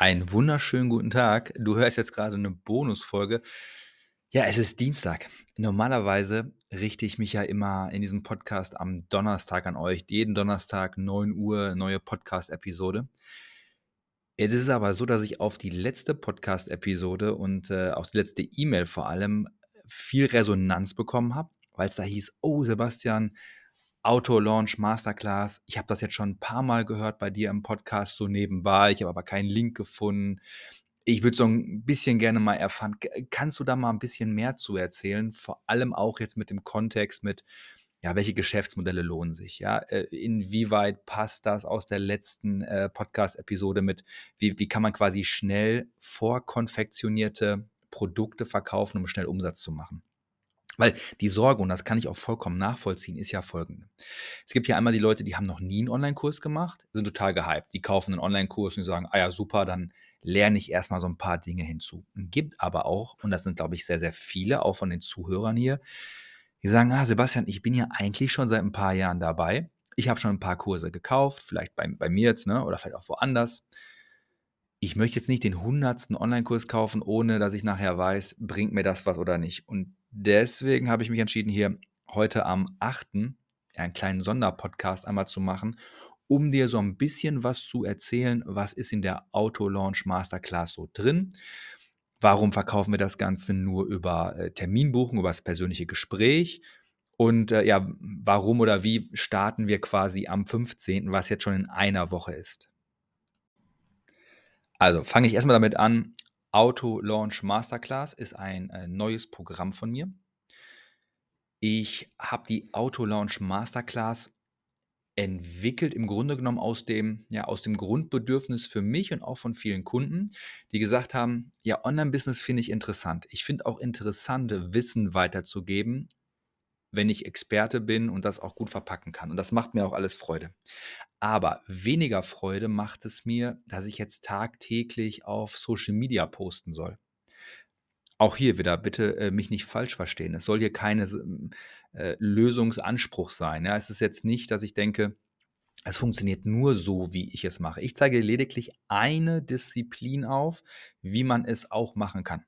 Einen wunderschönen guten Tag. Du hörst jetzt gerade eine Bonusfolge. Ja, es ist Dienstag. Normalerweise richte ich mich ja immer in diesem Podcast am Donnerstag an euch. Jeden Donnerstag 9 Uhr neue Podcast-Episode. Jetzt ist es aber so, dass ich auf die letzte Podcast-Episode und äh, auch die letzte E-Mail vor allem viel Resonanz bekommen habe, weil es da hieß, oh Sebastian, Auto-Launch Masterclass. Ich habe das jetzt schon ein paar Mal gehört bei dir im Podcast so nebenbei. Ich habe aber keinen Link gefunden. Ich würde so ein bisschen gerne mal erfahren, kannst du da mal ein bisschen mehr zu erzählen? Vor allem auch jetzt mit dem Kontext mit, ja, welche Geschäftsmodelle lohnen sich? Ja, äh, inwieweit passt das aus der letzten äh, Podcast-Episode mit, wie, wie kann man quasi schnell vorkonfektionierte Produkte verkaufen, um schnell Umsatz zu machen? Weil die Sorge, und das kann ich auch vollkommen nachvollziehen, ist ja folgende. Es gibt ja einmal die Leute, die haben noch nie einen Online-Kurs gemacht, sind total gehypt. Die kaufen einen Online-Kurs und sagen, ah ja, super, dann lerne ich erstmal so ein paar Dinge hinzu. Es gibt aber auch, und das sind, glaube ich, sehr, sehr viele, auch von den Zuhörern hier, die sagen, ah, Sebastian, ich bin ja eigentlich schon seit ein paar Jahren dabei. Ich habe schon ein paar Kurse gekauft, vielleicht bei, bei mir jetzt, ne, oder vielleicht auch woanders. Ich möchte jetzt nicht den hundertsten Online-Kurs kaufen, ohne dass ich nachher weiß, bringt mir das was oder nicht. Und deswegen habe ich mich entschieden, hier heute am 8. einen kleinen Sonderpodcast einmal zu machen, um dir so ein bisschen was zu erzählen, was ist in der Auto-Launch Masterclass so drin. Warum verkaufen wir das Ganze nur über äh, Terminbuchen, über das persönliche Gespräch? Und äh, ja, warum oder wie starten wir quasi am 15., was jetzt schon in einer Woche ist? Also fange ich erstmal damit an, Auto Launch Masterclass ist ein äh, neues Programm von mir. Ich habe die Auto Launch Masterclass entwickelt im Grunde genommen aus dem, ja, aus dem Grundbedürfnis für mich und auch von vielen Kunden, die gesagt haben, ja, Online-Business finde ich interessant. Ich finde auch interessant, Wissen weiterzugeben, wenn ich Experte bin und das auch gut verpacken kann. Und das macht mir auch alles Freude. Aber weniger Freude macht es mir, dass ich jetzt tagtäglich auf Social Media posten soll. Auch hier wieder, bitte äh, mich nicht falsch verstehen. Es soll hier keine äh, Lösungsanspruch sein. Ja? Es ist jetzt nicht, dass ich denke, es funktioniert nur so, wie ich es mache. Ich zeige lediglich eine Disziplin auf, wie man es auch machen kann.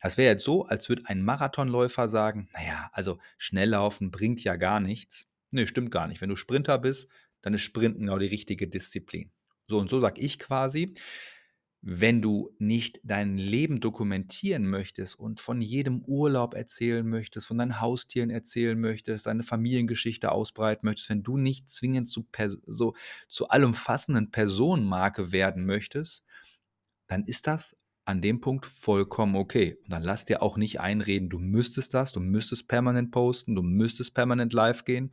Das wäre jetzt so, als würde ein Marathonläufer sagen, naja, also schnell laufen bringt ja gar nichts. Nee, stimmt gar nicht. Wenn du Sprinter bist, dann ist Sprinten genau die richtige Disziplin. So und so sage ich quasi, wenn du nicht dein Leben dokumentieren möchtest und von jedem Urlaub erzählen möchtest, von deinen Haustieren erzählen möchtest, deine Familiengeschichte ausbreiten möchtest, wenn du nicht zwingend zu, so, zu allumfassenden Personenmarke werden möchtest, dann ist das an dem Punkt vollkommen okay. Und dann lass dir auch nicht einreden, du müsstest das, du müsstest permanent posten, du müsstest permanent live gehen.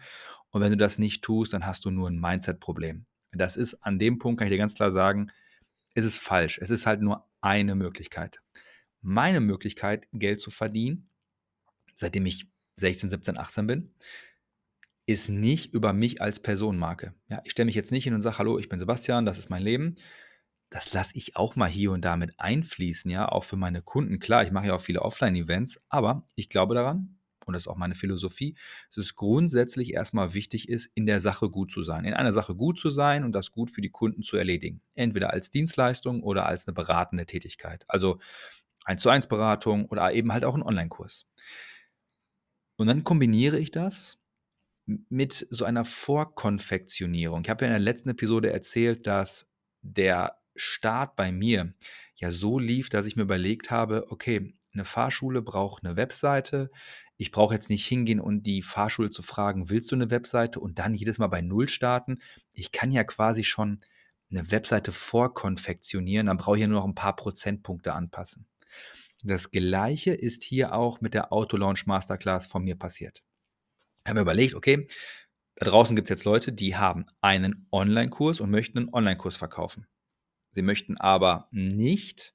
Und wenn du das nicht tust, dann hast du nur ein Mindset-Problem. Das ist an dem Punkt, kann ich dir ganz klar sagen, ist es falsch. Es ist halt nur eine Möglichkeit. Meine Möglichkeit, Geld zu verdienen, seitdem ich 16, 17, 18 bin, ist nicht über mich als Personenmarke. Ja, ich stelle mich jetzt nicht hin und sage, hallo, ich bin Sebastian, das ist mein Leben, das lasse ich auch mal hier und da mit einfließen, ja, auch für meine Kunden. Klar, ich mache ja auch viele Offline-Events, aber ich glaube daran, und das ist auch meine Philosophie, dass es grundsätzlich erstmal wichtig ist, in der Sache gut zu sein. In einer Sache gut zu sein und das gut für die Kunden zu erledigen. Entweder als Dienstleistung oder als eine beratende Tätigkeit. Also 1 zu 1 Beratung oder eben halt auch ein Online-Kurs. Und dann kombiniere ich das mit so einer Vorkonfektionierung. Ich habe ja in der letzten Episode erzählt, dass der Start bei mir ja so lief, dass ich mir überlegt habe, okay, eine Fahrschule braucht eine Webseite. Ich brauche jetzt nicht hingehen und die Fahrschule zu fragen, willst du eine Webseite und dann jedes Mal bei Null starten. Ich kann ja quasi schon eine Webseite vorkonfektionieren, dann brauche ich ja nur noch ein paar Prozentpunkte anpassen. Das gleiche ist hier auch mit der Auto Launch Masterclass von mir passiert. Ich habe mir überlegt, okay, da draußen gibt es jetzt Leute, die haben einen Online-Kurs und möchten einen Online-Kurs verkaufen. Sie möchten aber nicht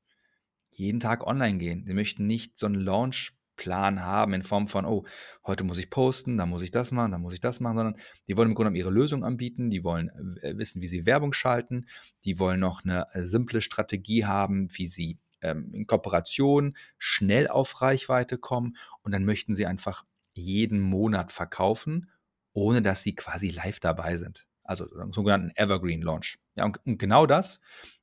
jeden Tag online gehen. Sie möchten nicht so einen Launchplan haben in Form von, oh, heute muss ich posten, dann muss ich das machen, dann muss ich das machen, sondern die wollen im Grunde genommen ihre Lösung anbieten, die wollen äh, wissen, wie sie Werbung schalten, die wollen noch eine äh, simple Strategie haben, wie sie ähm, in Kooperation schnell auf Reichweite kommen und dann möchten sie einfach jeden Monat verkaufen, ohne dass sie quasi live dabei sind. Also sogenannten Evergreen Launch. Ja, und genau das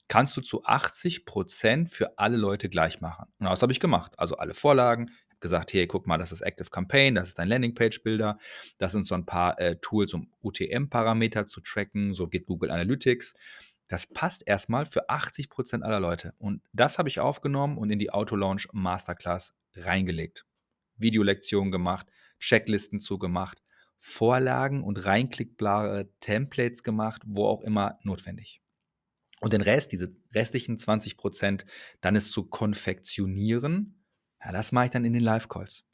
kannst du zu 80 Prozent für alle Leute gleich machen. Und das habe ich gemacht. Also alle Vorlagen, gesagt, hey, guck mal, das ist Active Campaign, das ist ein Landingpage-Builder, das sind so ein paar äh, Tools, um UTM-Parameter zu tracken, so geht Google Analytics. Das passt erstmal für 80 Prozent aller Leute. Und das habe ich aufgenommen und in die Auto-Launch Masterclass reingelegt. Videolektionen gemacht, Checklisten zugemacht, Vorlagen und reinklickbare Templates gemacht, wo auch immer notwendig. Und den Rest, diese restlichen 20 Prozent, dann ist zu konfektionieren ja, das mache ich dann in den Live-Calls.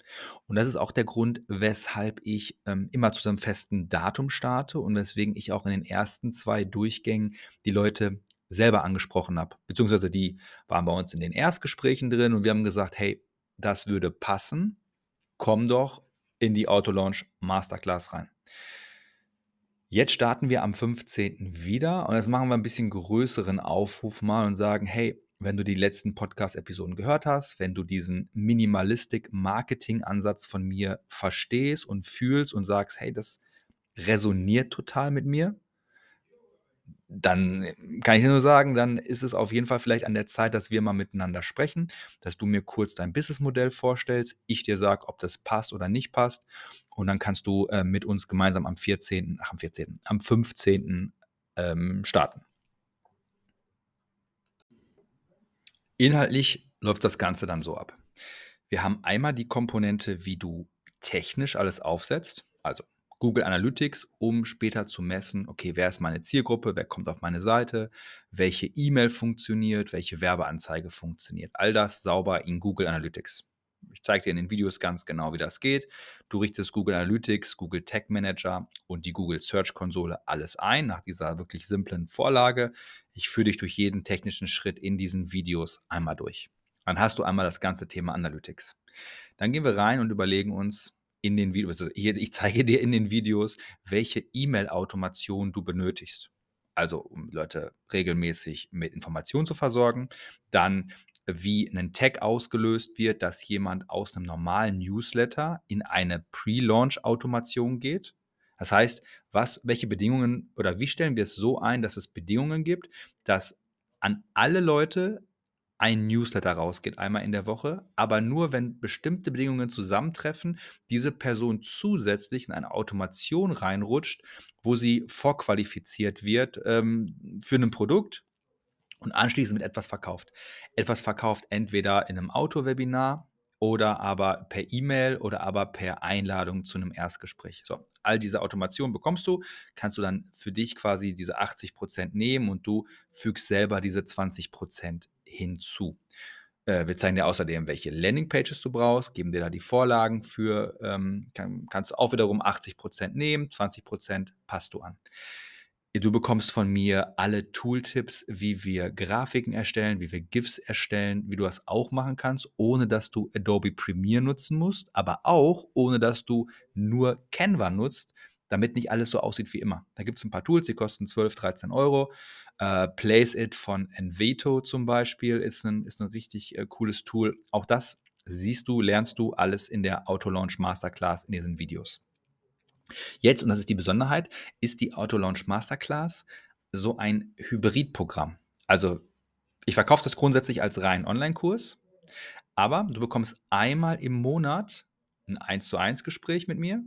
Und das ist auch der Grund, weshalb ich ähm, immer zu einem festen Datum starte und weswegen ich auch in den ersten zwei Durchgängen die Leute selber angesprochen habe. Beziehungsweise die waren bei uns in den Erstgesprächen drin und wir haben gesagt, hey, das würde passen. Komm doch in die Auto-Launch Masterclass rein. Jetzt starten wir am 15. wieder und jetzt machen wir ein bisschen größeren Aufruf mal und sagen, hey, wenn du die letzten Podcast-Episoden gehört hast, wenn du diesen Minimalistic-Marketing-Ansatz von mir verstehst und fühlst und sagst, hey, das resoniert total mit mir, dann kann ich nur sagen, dann ist es auf jeden Fall vielleicht an der Zeit, dass wir mal miteinander sprechen, dass du mir kurz dein Businessmodell vorstellst, ich dir sage, ob das passt oder nicht passt und dann kannst du äh, mit uns gemeinsam am 14., ach am 14., am 15. Ähm, starten. Inhaltlich läuft das Ganze dann so ab. Wir haben einmal die Komponente, wie du technisch alles aufsetzt, also Google Analytics, um später zu messen, okay, wer ist meine Zielgruppe, wer kommt auf meine Seite, welche E-Mail funktioniert, welche Werbeanzeige funktioniert. All das sauber in Google Analytics. Ich zeige dir in den Videos ganz genau, wie das geht. Du richtest Google Analytics, Google Tag Manager und die Google Search Konsole alles ein nach dieser wirklich simplen Vorlage. Ich führe dich durch jeden technischen Schritt in diesen Videos einmal durch. Dann hast du einmal das ganze Thema Analytics. Dann gehen wir rein und überlegen uns in den Videos, also ich zeige dir in den Videos, welche E-Mail-Automation du benötigst. Also um Leute regelmäßig mit Informationen zu versorgen. Dann wie ein Tag ausgelöst wird, dass jemand aus einem normalen Newsletter in eine Pre-Launch-Automation geht. Das heißt, was, welche Bedingungen oder wie stellen wir es so ein, dass es Bedingungen gibt, dass an alle Leute ein Newsletter rausgeht, einmal in der Woche, aber nur wenn bestimmte Bedingungen zusammentreffen, diese Person zusätzlich in eine Automation reinrutscht, wo sie vorqualifiziert wird ähm, für ein Produkt und anschließend mit etwas verkauft. Etwas verkauft entweder in einem Auto-Webinar oder aber per E-Mail oder aber per Einladung zu einem Erstgespräch. So, all diese Automation bekommst du, kannst du dann für dich quasi diese 80 Prozent nehmen und du fügst selber diese 20 Prozent hinzu. Äh, wir zeigen dir außerdem, welche Landingpages du brauchst, geben dir da die Vorlagen für, ähm, kann, kannst du auch wiederum 80 Prozent nehmen, 20 Prozent passt du an. Du bekommst von mir alle Tooltips, wie wir Grafiken erstellen, wie wir GIFs erstellen, wie du das auch machen kannst, ohne dass du Adobe Premiere nutzen musst, aber auch ohne dass du nur Canva nutzt, damit nicht alles so aussieht wie immer. Da gibt es ein paar Tools, die kosten 12, 13 Euro. Uh, Place It von Envato zum Beispiel ist ein, ist ein richtig äh, cooles Tool. Auch das siehst du, lernst du alles in der Auto Launch Masterclass in diesen Videos. Jetzt, und das ist die Besonderheit, ist die Auto Launch Masterclass so ein Hybridprogramm. Also ich verkaufe das grundsätzlich als rein Online-Kurs, aber du bekommst einmal im Monat ein 1 zu 1 Gespräch mit mir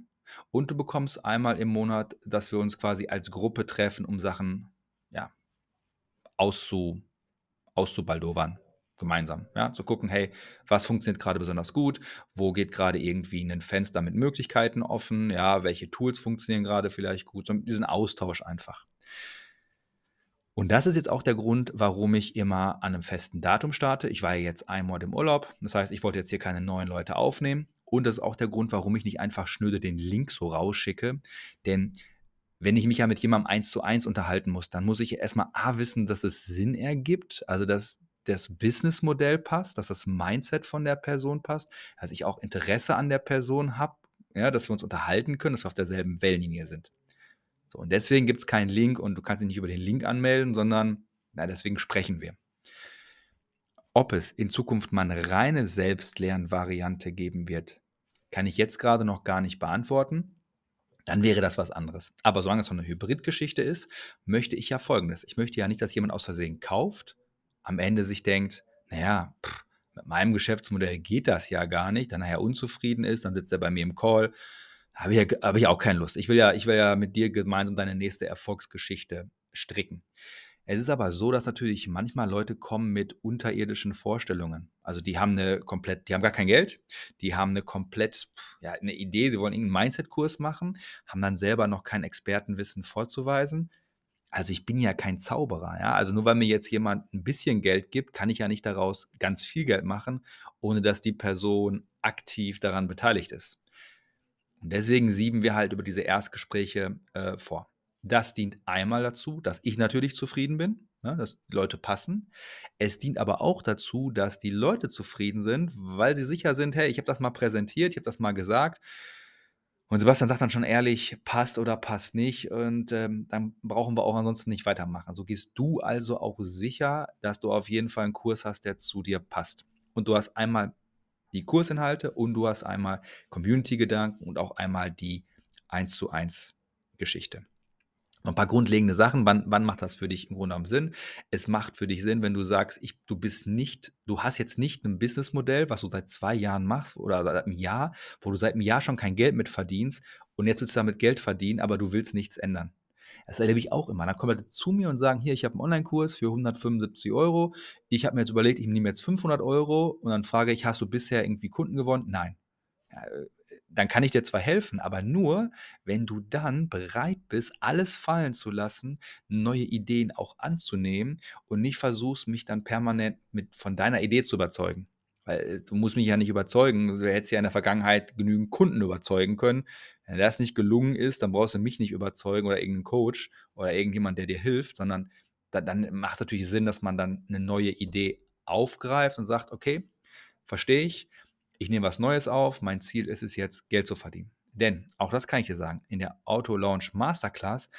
und du bekommst einmal im Monat, dass wir uns quasi als Gruppe treffen, um Sachen ja, auszu, auszubaldowern gemeinsam. Ja, zu gucken, hey, was funktioniert gerade besonders gut, wo geht gerade irgendwie ein Fenster mit Möglichkeiten offen, ja, welche Tools funktionieren gerade vielleicht gut, so diesen Austausch einfach. Und das ist jetzt auch der Grund, warum ich immer an einem festen Datum starte. Ich war ja jetzt einmal im Urlaub, das heißt, ich wollte jetzt hier keine neuen Leute aufnehmen. Und das ist auch der Grund, warum ich nicht einfach schnöde den Link so rausschicke. Denn wenn ich mich ja mit jemandem eins zu eins unterhalten muss, dann muss ich erstmal A wissen, dass es Sinn ergibt, also dass das Businessmodell passt, dass das Mindset von der Person passt, dass ich auch Interesse an der Person habe, ja, dass wir uns unterhalten können, dass wir auf derselben Wellenlinie sind. So, und deswegen gibt es keinen Link und du kannst dich nicht über den Link anmelden, sondern na, deswegen sprechen wir. Ob es in Zukunft mal eine reine Selbstlernvariante geben wird, kann ich jetzt gerade noch gar nicht beantworten. Dann wäre das was anderes. Aber solange es so eine Hybridgeschichte ist, möchte ich ja Folgendes. Ich möchte ja nicht, dass jemand aus Versehen kauft, am Ende sich denkt, naja, pff, mit meinem Geschäftsmodell geht das ja gar nicht, dann nachher unzufrieden ist, dann sitzt er bei mir im Call. Habe ich, ja, habe ich auch keine Lust. Ich will, ja, ich will ja mit dir gemeinsam deine nächste Erfolgsgeschichte stricken. Es ist aber so, dass natürlich manchmal Leute kommen mit unterirdischen Vorstellungen. Also die haben eine komplett, die haben gar kein Geld, die haben eine komplett, ja, eine Idee, sie wollen irgendeinen Mindset-Kurs machen, haben dann selber noch kein Expertenwissen vorzuweisen. Also ich bin ja kein Zauberer, ja. Also nur weil mir jetzt jemand ein bisschen Geld gibt, kann ich ja nicht daraus ganz viel Geld machen, ohne dass die Person aktiv daran beteiligt ist. Und deswegen sieben wir halt über diese Erstgespräche äh, vor. Das dient einmal dazu, dass ich natürlich zufrieden bin, ne, dass die Leute passen. Es dient aber auch dazu, dass die Leute zufrieden sind, weil sie sicher sind, hey, ich habe das mal präsentiert, ich habe das mal gesagt. Und Sebastian sagt dann schon ehrlich, passt oder passt nicht. Und ähm, dann brauchen wir auch ansonsten nicht weitermachen. So gehst du also auch sicher, dass du auf jeden Fall einen Kurs hast, der zu dir passt. Und du hast einmal die Kursinhalte und du hast einmal Community-Gedanken und auch einmal die 1 zu 1 Geschichte ein paar grundlegende Sachen. Wann, wann macht das für dich im Grunde genommen Sinn? Es macht für dich Sinn, wenn du sagst, ich, du bist nicht, du hast jetzt nicht ein Businessmodell, was du seit zwei Jahren machst oder seit einem Jahr, wo du seit einem Jahr schon kein Geld mit verdienst und jetzt willst du damit Geld verdienen, aber du willst nichts ändern. Das erlebe ich auch immer. Dann kommen Leute zu mir und sagen, hier, ich habe einen Online-Kurs für 175 Euro. Ich habe mir jetzt überlegt, ich nehme jetzt 500 Euro und dann frage ich, hast du bisher irgendwie Kunden gewonnen? Nein. Ja, äh, dann kann ich dir zwar helfen, aber nur, wenn du dann bereit bist, alles fallen zu lassen, neue Ideen auch anzunehmen und nicht versuchst, mich dann permanent mit von deiner Idee zu überzeugen. Weil äh, du musst mich ja nicht überzeugen. Du hättest ja in der Vergangenheit genügend Kunden überzeugen können. Wenn das nicht gelungen ist, dann brauchst du mich nicht überzeugen oder irgendeinen Coach oder irgendjemand, der dir hilft, sondern da, dann macht es natürlich Sinn, dass man dann eine neue Idee aufgreift und sagt, okay, verstehe ich, ich nehme was Neues auf, mein Ziel ist es jetzt, Geld zu verdienen. Denn, auch das kann ich dir sagen, in der Auto Launch Masterclass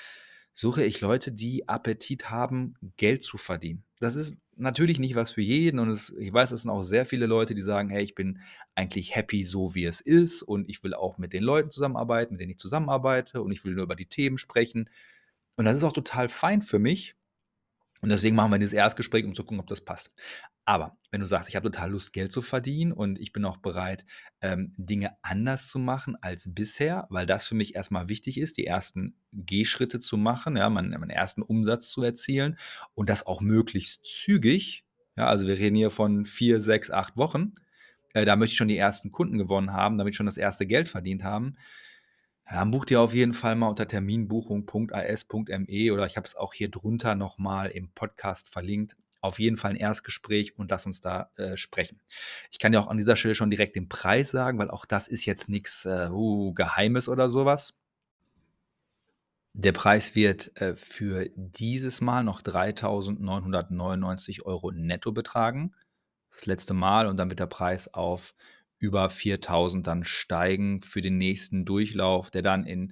suche ich Leute, die Appetit haben, Geld zu verdienen. Das ist natürlich nicht was für jeden und es, ich weiß, es sind auch sehr viele Leute, die sagen, hey, ich bin eigentlich happy so, wie es ist und ich will auch mit den Leuten zusammenarbeiten, mit denen ich zusammenarbeite und ich will nur über die Themen sprechen. Und das ist auch total fein für mich, und deswegen machen wir dieses Erstgespräch, um zu gucken, ob das passt. Aber wenn du sagst, ich habe total Lust, Geld zu verdienen und ich bin auch bereit, ähm, Dinge anders zu machen als bisher, weil das für mich erstmal wichtig ist, die ersten Gehschritte zu machen, ja, meinen, meinen ersten Umsatz zu erzielen und das auch möglichst zügig. Ja, also wir reden hier von vier, sechs, acht Wochen. Äh, da möchte ich schon die ersten Kunden gewonnen haben, damit ich schon das erste Geld verdient haben. Ja, bucht ihr auf jeden Fall mal unter terminbuchung.as.me oder ich habe es auch hier drunter nochmal im Podcast verlinkt. Auf jeden Fall ein Erstgespräch und lass uns da äh, sprechen. Ich kann dir auch an dieser Stelle schon direkt den Preis sagen, weil auch das ist jetzt nichts äh, uh, Geheimes oder sowas. Der Preis wird äh, für dieses Mal noch 3.999 Euro netto betragen. Das letzte Mal und dann wird der Preis auf über 4000 dann steigen für den nächsten Durchlauf, der dann in,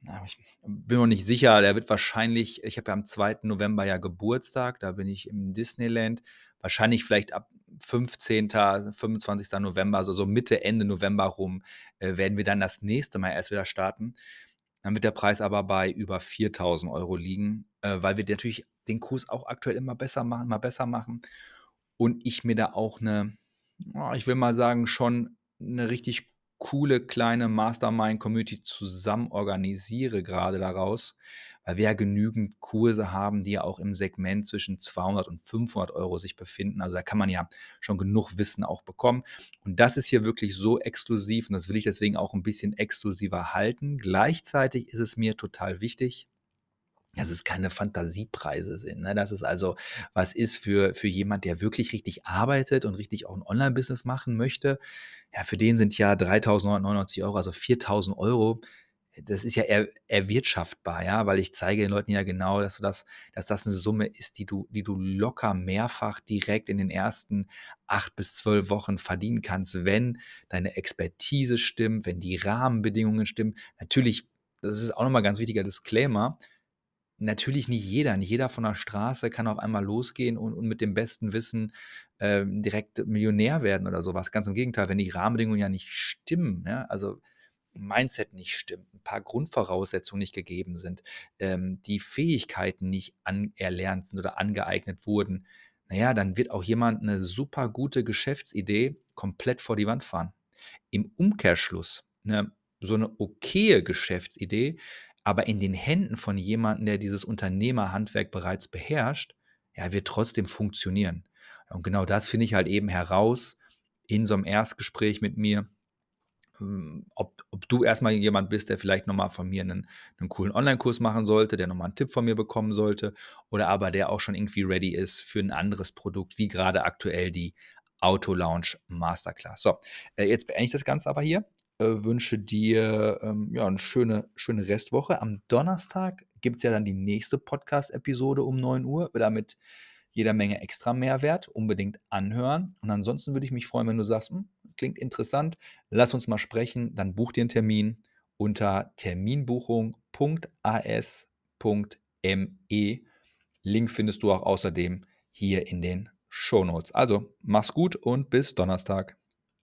na, ich bin noch nicht sicher, der wird wahrscheinlich, ich habe ja am 2. November ja Geburtstag, da bin ich im Disneyland, wahrscheinlich vielleicht ab 15., 25. November, also so Mitte, Ende November rum, äh, werden wir dann das nächste Mal erst wieder starten. Dann wird der Preis aber bei über 4000 Euro liegen, äh, weil wir natürlich den Kurs auch aktuell immer besser machen, mal besser machen. Und ich mir da auch eine, ich will mal sagen, schon eine richtig coole kleine Mastermind-Community zusammen organisiere gerade daraus, weil wir ja genügend Kurse haben, die ja auch im Segment zwischen 200 und 500 Euro sich befinden. Also da kann man ja schon genug Wissen auch bekommen. Und das ist hier wirklich so exklusiv und das will ich deswegen auch ein bisschen exklusiver halten. Gleichzeitig ist es mir total wichtig, dass es keine Fantasiepreise sind. Ne? Dass es also was ist für, für jemand, der wirklich richtig arbeitet und richtig auch ein Online-Business machen möchte. Ja, für den sind ja 3.999 Euro, also 4.000 Euro, das ist ja er, erwirtschaftbar, ja, weil ich zeige den Leuten ja genau, dass du das, dass das eine Summe ist, die du, die du locker mehrfach direkt in den ersten acht bis zwölf Wochen verdienen kannst, wenn deine Expertise stimmt, wenn die Rahmenbedingungen stimmen. Natürlich, das ist auch nochmal ganz wichtiger Disclaimer natürlich nicht jeder, nicht jeder von der Straße kann auf einmal losgehen und, und mit dem besten Wissen äh, direkt Millionär werden oder sowas. Ganz im Gegenteil, wenn die Rahmenbedingungen ja nicht stimmen, ja, also Mindset nicht stimmt, ein paar Grundvoraussetzungen nicht gegeben sind, ähm, die Fähigkeiten nicht anerlernt sind oder angeeignet wurden, naja, dann wird auch jemand eine super gute Geschäftsidee komplett vor die Wand fahren. Im Umkehrschluss, ne, so eine okaye Geschäftsidee, aber in den Händen von jemandem, der dieses Unternehmerhandwerk bereits beherrscht, ja, wird trotzdem funktionieren. Und genau das finde ich halt eben heraus in so einem Erstgespräch mit mir, ähm, ob, ob du erstmal jemand bist, der vielleicht nochmal von mir einen, einen coolen Online-Kurs machen sollte, der nochmal einen Tipp von mir bekommen sollte, oder aber der auch schon irgendwie ready ist für ein anderes Produkt, wie gerade aktuell die Auto Lounge Masterclass. So, äh, jetzt beende ich das Ganze aber hier. Äh, wünsche dir ähm, ja, eine schöne, schöne Restwoche. Am Donnerstag gibt es ja dann die nächste Podcast-Episode um 9 Uhr, damit jeder Menge extra Mehrwert. Unbedingt anhören. Und ansonsten würde ich mich freuen, wenn du sagst, hm, klingt interessant, lass uns mal sprechen. Dann buch dir einen Termin unter terminbuchung.as.me. Link findest du auch außerdem hier in den Show Notes. Also mach's gut und bis Donnerstag.